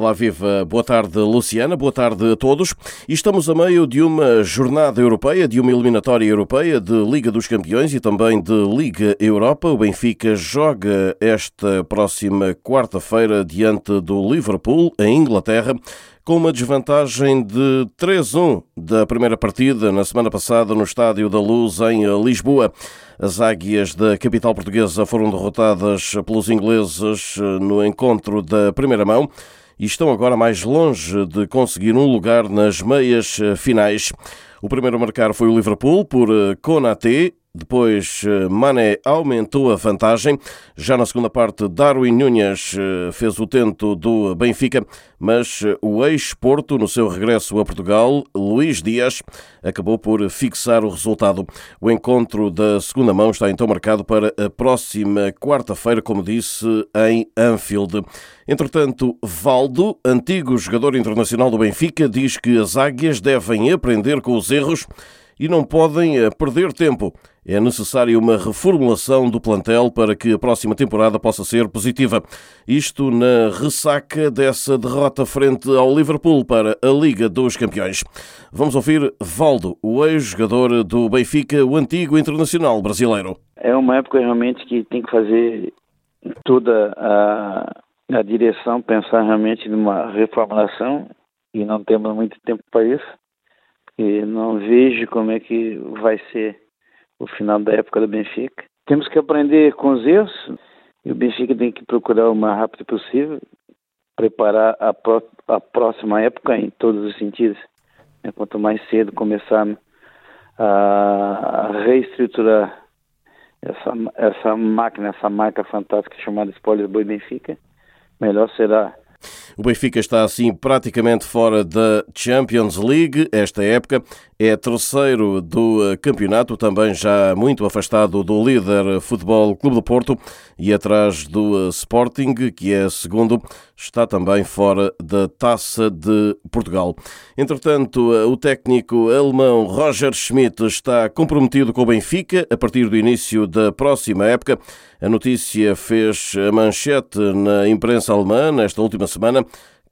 Olá, viva. Boa tarde, Luciana. Boa tarde a todos. E estamos a meio de uma jornada europeia, de uma eliminatória europeia de Liga dos Campeões e também de Liga Europa. O Benfica joga esta próxima quarta-feira diante do Liverpool, em Inglaterra com uma desvantagem de 3-1 da primeira partida na semana passada no Estádio da Luz em Lisboa. As águias da capital portuguesa foram derrotadas pelos ingleses no encontro da primeira mão e estão agora mais longe de conseguir um lugar nas meias finais. O primeiro a marcar foi o Liverpool por Konaté, depois, eh, Mané aumentou a vantagem. Já na segunda parte, Darwin Núñez eh, fez o tento do Benfica, mas eh, o ex-Porto, no seu regresso a Portugal, Luís Dias, acabou por fixar o resultado. O encontro da segunda mão está então marcado para a próxima quarta-feira, como disse, em Anfield. Entretanto, Valdo, antigo jogador internacional do Benfica, diz que as águias devem aprender com os erros e não podem perder tempo é necessária uma reformulação do plantel para que a próxima temporada possa ser positiva. Isto na ressaca dessa derrota frente ao Liverpool para a Liga dos Campeões. Vamos ouvir Valdo, o ex-jogador do Benfica, o antigo internacional brasileiro. É uma época realmente que tem que fazer toda a, a direção pensar realmente numa reformulação e não temos muito tempo para isso. E não vejo como é que vai ser o final da época do Benfica. Temos que aprender com os erros e o Benfica tem que procurar o mais rápido possível preparar a, a próxima época em todos os sentidos. É, quanto mais cedo começarmos a reestruturar essa, essa máquina, essa marca fantástica chamada Spoilers Boy Benfica, melhor será o Benfica está assim praticamente fora da Champions League esta época. É terceiro do campeonato, também já muito afastado do líder Futebol Clube do Porto e atrás do Sporting, que é segundo, está também fora da Taça de Portugal. Entretanto, o técnico alemão Roger Schmidt está comprometido com o Benfica a partir do início da próxima época. A notícia fez a manchete na imprensa alemã nesta última semana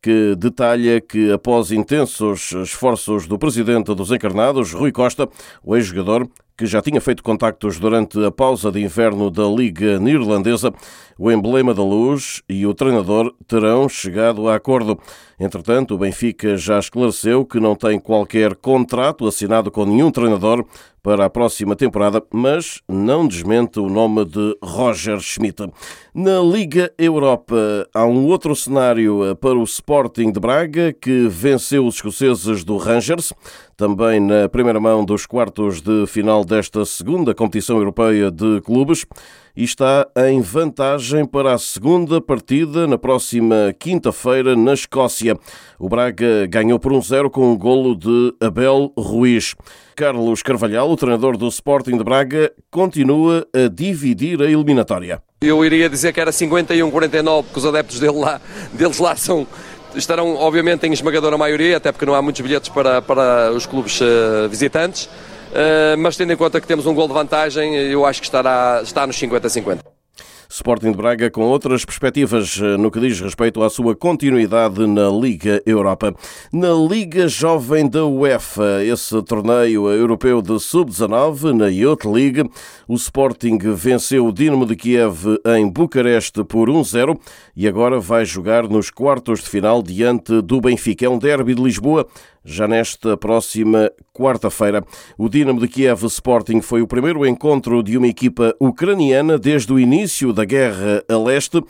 que detalha que, após intensos esforços do presidente dos Encarnados, Rui Costa, o ex-jogador, que já tinha feito contactos durante a pausa de inverno da Liga Neerlandesa, o emblema da luz e o treinador terão chegado a acordo. Entretanto, o Benfica já esclareceu que não tem qualquer contrato assinado com nenhum treinador para a próxima temporada, mas não desmente o nome de Roger Schmidt. Na Liga Europa há um outro cenário para o Sporting de Braga, que venceu os escoceses do Rangers, também na primeira mão dos quartos de final desta segunda competição europeia de clubes e está em vantagem para a segunda partida na próxima quinta-feira na Escócia. O Braga ganhou por 1-0 com um golo de Abel Ruiz. Carlos Carvalhal, o treinador do Sporting de Braga, continua a dividir a eliminatória. Eu iria dizer que era 51-49, porque os adeptos dele lá, deles lá são estarão obviamente em esmagadora maioria, até porque não há muitos bilhetes para, para os clubes uh, visitantes. Eh, mas tendo em conta que temos um gol de vantagem, eu acho que estará, está nos 50-50. Sporting de Braga com outras perspectivas eh, no que diz respeito à sua continuidade na Liga Europa. Na Liga Jovem da UEFA, esse torneio europeu de sub-19, na Youth League, o Sporting venceu o Dinamo de Kiev em Bucareste por 1-0 e agora vai jogar nos quartos de final diante do Benfica. É um derby de Lisboa já nesta próxima quarta-feira. O Dinamo de Kiev Sporting foi o primeiro encontro de uma equipa ucraniana desde o início da guerra a leste.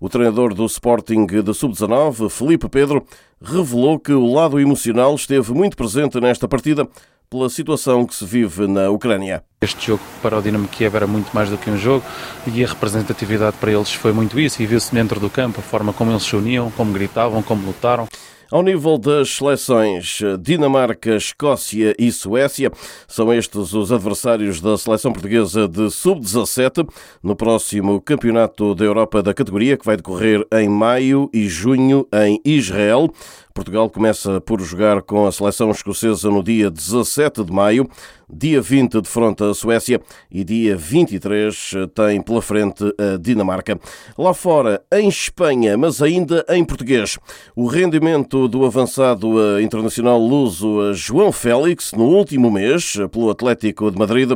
O treinador do Sporting de Sub-19, Felipe Pedro, revelou que o lado emocional esteve muito presente nesta partida, pela situação que se vive na Ucrânia. Este jogo para o Dinamo Kiev era muito mais do que um jogo e a representatividade para eles foi muito isso e viu-se dentro do campo a forma como eles se uniam, como gritavam, como lutaram. Ao nível das seleções Dinamarca, Escócia e Suécia, são estes os adversários da seleção portuguesa de sub-17 no próximo Campeonato da Europa da categoria, que vai decorrer em maio e junho em Israel. Portugal começa por jogar com a seleção escocesa no dia 17 de maio, dia 20 de fronte à Suécia e dia 23 tem pela frente a Dinamarca. Lá fora, em Espanha, mas ainda em português, o rendimento do avançado internacional luso João Félix no último mês pelo Atlético de Madrid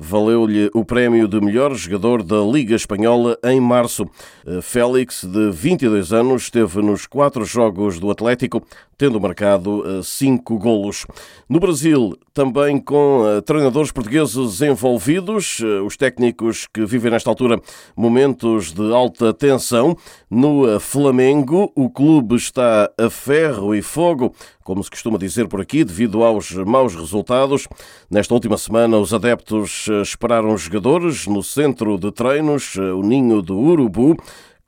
valeu-lhe o prémio de melhor jogador da Liga Espanhola em março. Félix, de 22 anos, esteve nos quatro jogos do Atlético, tendo marcado eh, cinco golos. No Brasil, também com eh, treinadores portugueses envolvidos, eh, os técnicos que vivem nesta altura momentos de alta tensão. No Flamengo, o clube está a ferro e fogo, como se costuma dizer por aqui, devido aos maus resultados. Nesta última semana, os adeptos esperaram os jogadores no centro de treinos, o Ninho do Urubu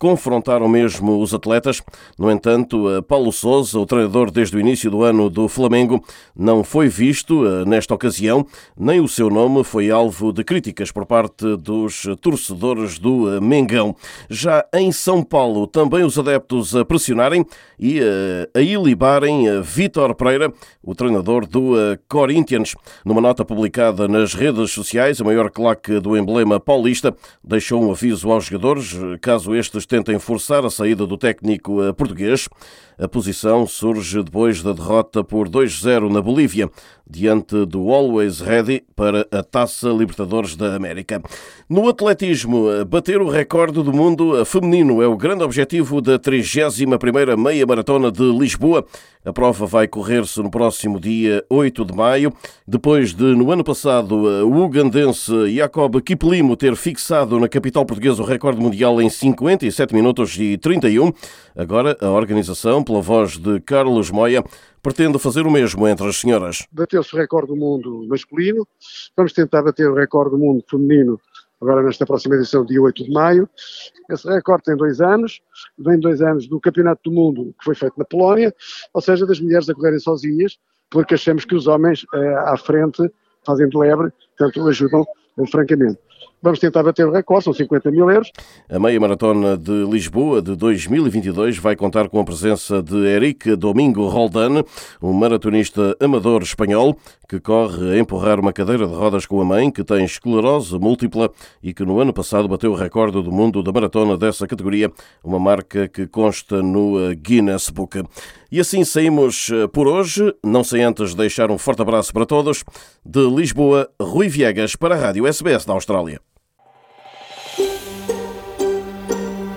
confrontaram mesmo os atletas. No entanto, Paulo Sousa, o treinador desde o início do ano do Flamengo, não foi visto eh, nesta ocasião, nem o seu nome foi alvo de críticas por parte dos torcedores do eh, Mengão. Já em São Paulo, também os adeptos a pressionarem e eh, a ilibarem Vítor Pereira, o treinador do Corinthians. Numa nota publicada nas redes sociais, a maior claque do emblema paulista deixou um aviso aos jogadores, caso estes tentem forçar a saída do técnico eh, português. A posição surge depois da derrota por 2-0 na Bolívia, diante do Always Ready para a Taça Libertadores da América. No atletismo, bater o recorde do mundo feminino é o grande objetivo da 31ª Meia Maratona de Lisboa. A prova vai correr-se no próximo dia 8 de maio, depois de, no ano passado, o ugandense Jacob Kiplimo ter fixado na capital portuguesa o recorde mundial em 57 minutos e 31. Agora, a organização, pela voz de Carlos Moia, pretende fazer o mesmo entre as senhoras. Bateu-se o recorde do mundo masculino, vamos tentar bater o recorde do mundo feminino agora nesta próxima edição, dia 8 de maio. Esse recorde tem dois anos, vem dois anos do Campeonato do Mundo que foi feito na Polónia, ou seja, das mulheres a correrem sozinhas, porque achamos que os homens eh, à frente fazem de lebre, portanto ajudam eh, francamente. Vamos tentar bater o recorde, são 50 mil euros. A meia maratona de Lisboa de 2022 vai contar com a presença de Eric Domingo Roldan, um maratonista amador espanhol que corre a empurrar uma cadeira de rodas com a mãe, que tem esclerose múltipla e que no ano passado bateu o recorde do mundo da maratona dessa categoria, uma marca que consta no Guinness Book. E assim saímos eh, por hoje, não sem antes deixar um forte abraço para todos. De Lisboa, Rui Viegas para a Rádio SBS da Austrália.